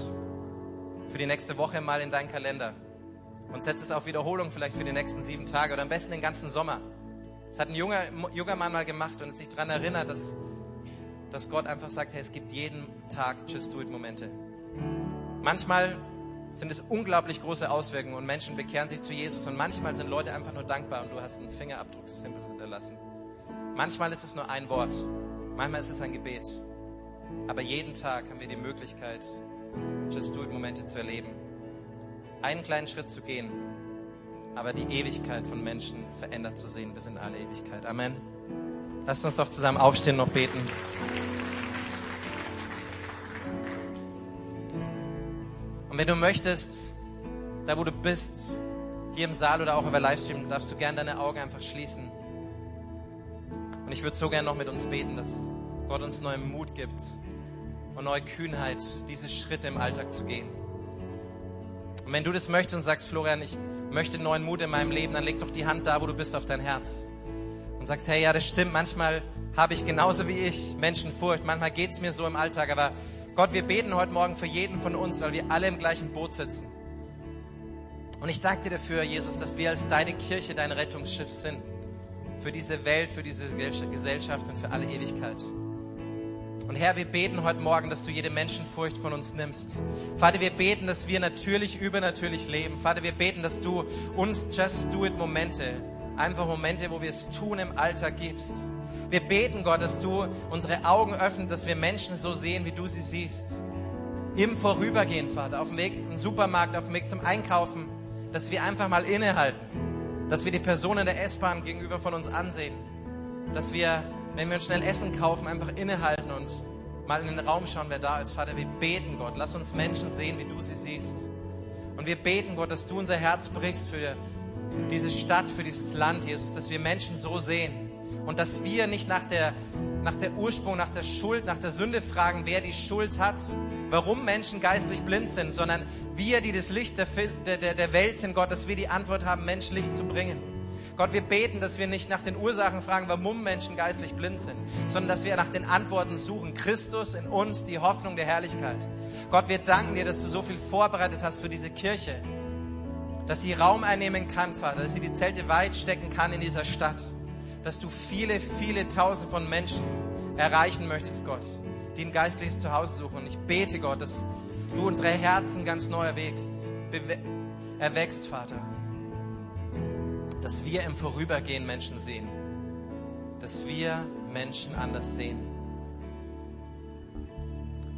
Speaker 1: Für die nächste Woche mal in deinen Kalender. Und setz es auf Wiederholung vielleicht für die nächsten sieben Tage oder am besten den ganzen Sommer. Das hat ein junger, junger Mann mal gemacht und hat sich daran erinnert, dass, dass Gott einfach sagt, hey, es gibt jeden Tag Just Do It Momente. Manchmal sind es unglaublich große Auswirkungen und Menschen bekehren sich zu Jesus und manchmal sind Leute einfach nur dankbar und du hast einen Fingerabdruck des Himmels hinterlassen. Manchmal ist es nur ein Wort, manchmal ist es ein Gebet. Aber jeden Tag haben wir die Möglichkeit, Just Do It Momente zu erleben. Einen kleinen Schritt zu gehen, aber die Ewigkeit von Menschen verändert zu sehen bis in alle Ewigkeit. Amen. Lasst uns doch zusammen aufstehen und noch beten. Und wenn du möchtest, da wo du bist, hier im Saal oder auch über Livestream, darfst du gerne deine Augen einfach schließen. Und ich würde so gerne noch mit uns beten, dass Gott uns neuen Mut gibt und neue Kühnheit, diese Schritte im Alltag zu gehen. Und wenn du das möchtest und sagst, Florian, ich möchte neuen Mut in meinem Leben, dann leg doch die Hand da, wo du bist, auf dein Herz. Und sagst, hey, ja, das stimmt, manchmal habe ich genauso wie ich Menschenfurcht, manchmal geht es mir so im Alltag, aber Gott, wir beten heute Morgen für jeden von uns, weil wir alle im gleichen Boot sitzen. Und ich danke dir dafür, Jesus, dass wir als deine Kirche dein Rettungsschiff sind. Für diese Welt, für diese Gesellschaft und für alle Ewigkeit. Und Herr, wir beten heute Morgen, dass du jede Menschenfurcht von uns nimmst. Vater, wir beten, dass wir natürlich übernatürlich leben. Vater, wir beten, dass du uns Just Do It Momente, einfach Momente, wo wir es tun im Alltag gibst. Wir beten, Gott, dass du unsere Augen öffnest, dass wir Menschen so sehen, wie du sie siehst. Im Vorübergehen, Vater, auf dem Weg im Supermarkt, auf dem Weg zum Einkaufen, dass wir einfach mal innehalten. Dass wir die Person in der S-Bahn gegenüber von uns ansehen. Dass wir, wenn wir uns schnell Essen kaufen, einfach innehalten und mal in den Raum schauen, wer da ist. Vater, wir beten, Gott. Lass uns Menschen sehen, wie du sie siehst. Und wir beten, Gott, dass du unser Herz brichst für diese Stadt, für dieses Land, Jesus. Dass wir Menschen so sehen und dass wir nicht nach der, nach der Ursprung, nach der Schuld, nach der Sünde fragen, wer die Schuld hat, warum Menschen geistlich blind sind, sondern wir, die das Licht der, der, der Welt sind, Gott, dass wir die Antwort haben, Mensch Licht zu bringen. Gott, wir beten, dass wir nicht nach den Ursachen fragen, warum Menschen geistlich blind sind, sondern dass wir nach den Antworten suchen. Christus in uns, die Hoffnung der Herrlichkeit. Gott, wir danken dir, dass du so viel vorbereitet hast für diese Kirche, dass sie Raum einnehmen kann, Vater, dass sie die Zelte weit stecken kann in dieser Stadt dass du viele, viele Tausende von Menschen erreichen möchtest, Gott, die ein geistliches Zuhause suchen. Und ich bete, Gott, dass du unsere Herzen ganz neu erwächst, erwächst, Vater. Dass wir im Vorübergehen Menschen sehen. Dass wir Menschen anders sehen.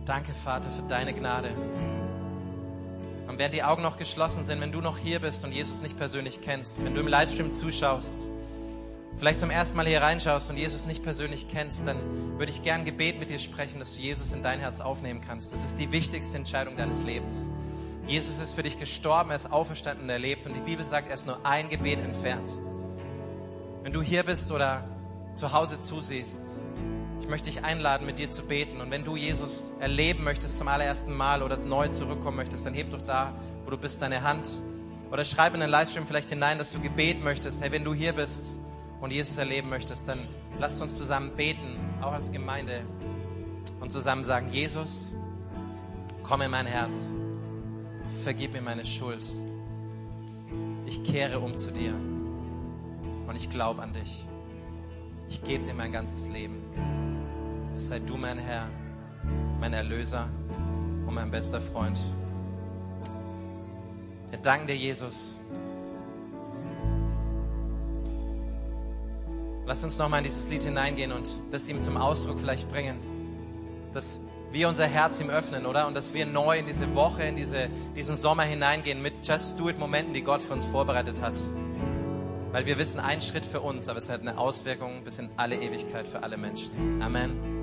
Speaker 1: Danke, Vater, für deine Gnade. Und während die Augen noch geschlossen sind, wenn du noch hier bist und Jesus nicht persönlich kennst, wenn du im Livestream zuschaust, vielleicht zum ersten Mal hier reinschaust und Jesus nicht persönlich kennst, dann würde ich gern Gebet mit dir sprechen, dass du Jesus in dein Herz aufnehmen kannst. Das ist die wichtigste Entscheidung deines Lebens. Jesus ist für dich gestorben, er ist auferstanden und erlebt und die Bibel sagt, er ist nur ein Gebet entfernt. Wenn du hier bist oder zu Hause zusiehst, ich möchte dich einladen, mit dir zu beten. Und wenn du Jesus erleben möchtest zum allerersten Mal oder neu zurückkommen möchtest, dann heb doch da, wo du bist, deine Hand. Oder schreib in den Livestream vielleicht hinein, dass du Gebet möchtest. Hey, wenn du hier bist und Jesus erleben möchtest, dann lasst uns zusammen beten, auch als Gemeinde, und zusammen sagen, Jesus, komm in mein Herz, vergib mir meine Schuld. Ich kehre um zu dir und ich glaube an dich. Ich gebe dir mein ganzes Leben. Sei du mein Herr, mein Erlöser und mein bester Freund. Wir danken dir, Jesus, Lasst uns nochmal in dieses Lied hineingehen und das ihm zum Ausdruck vielleicht bringen. Dass wir unser Herz ihm öffnen, oder? Und dass wir neu in diese Woche, in diese, diesen Sommer hineingehen mit Just Do It Momenten, die Gott für uns vorbereitet hat. Weil wir wissen, ein Schritt für uns, aber es hat eine Auswirkung bis in alle Ewigkeit für alle Menschen. Amen.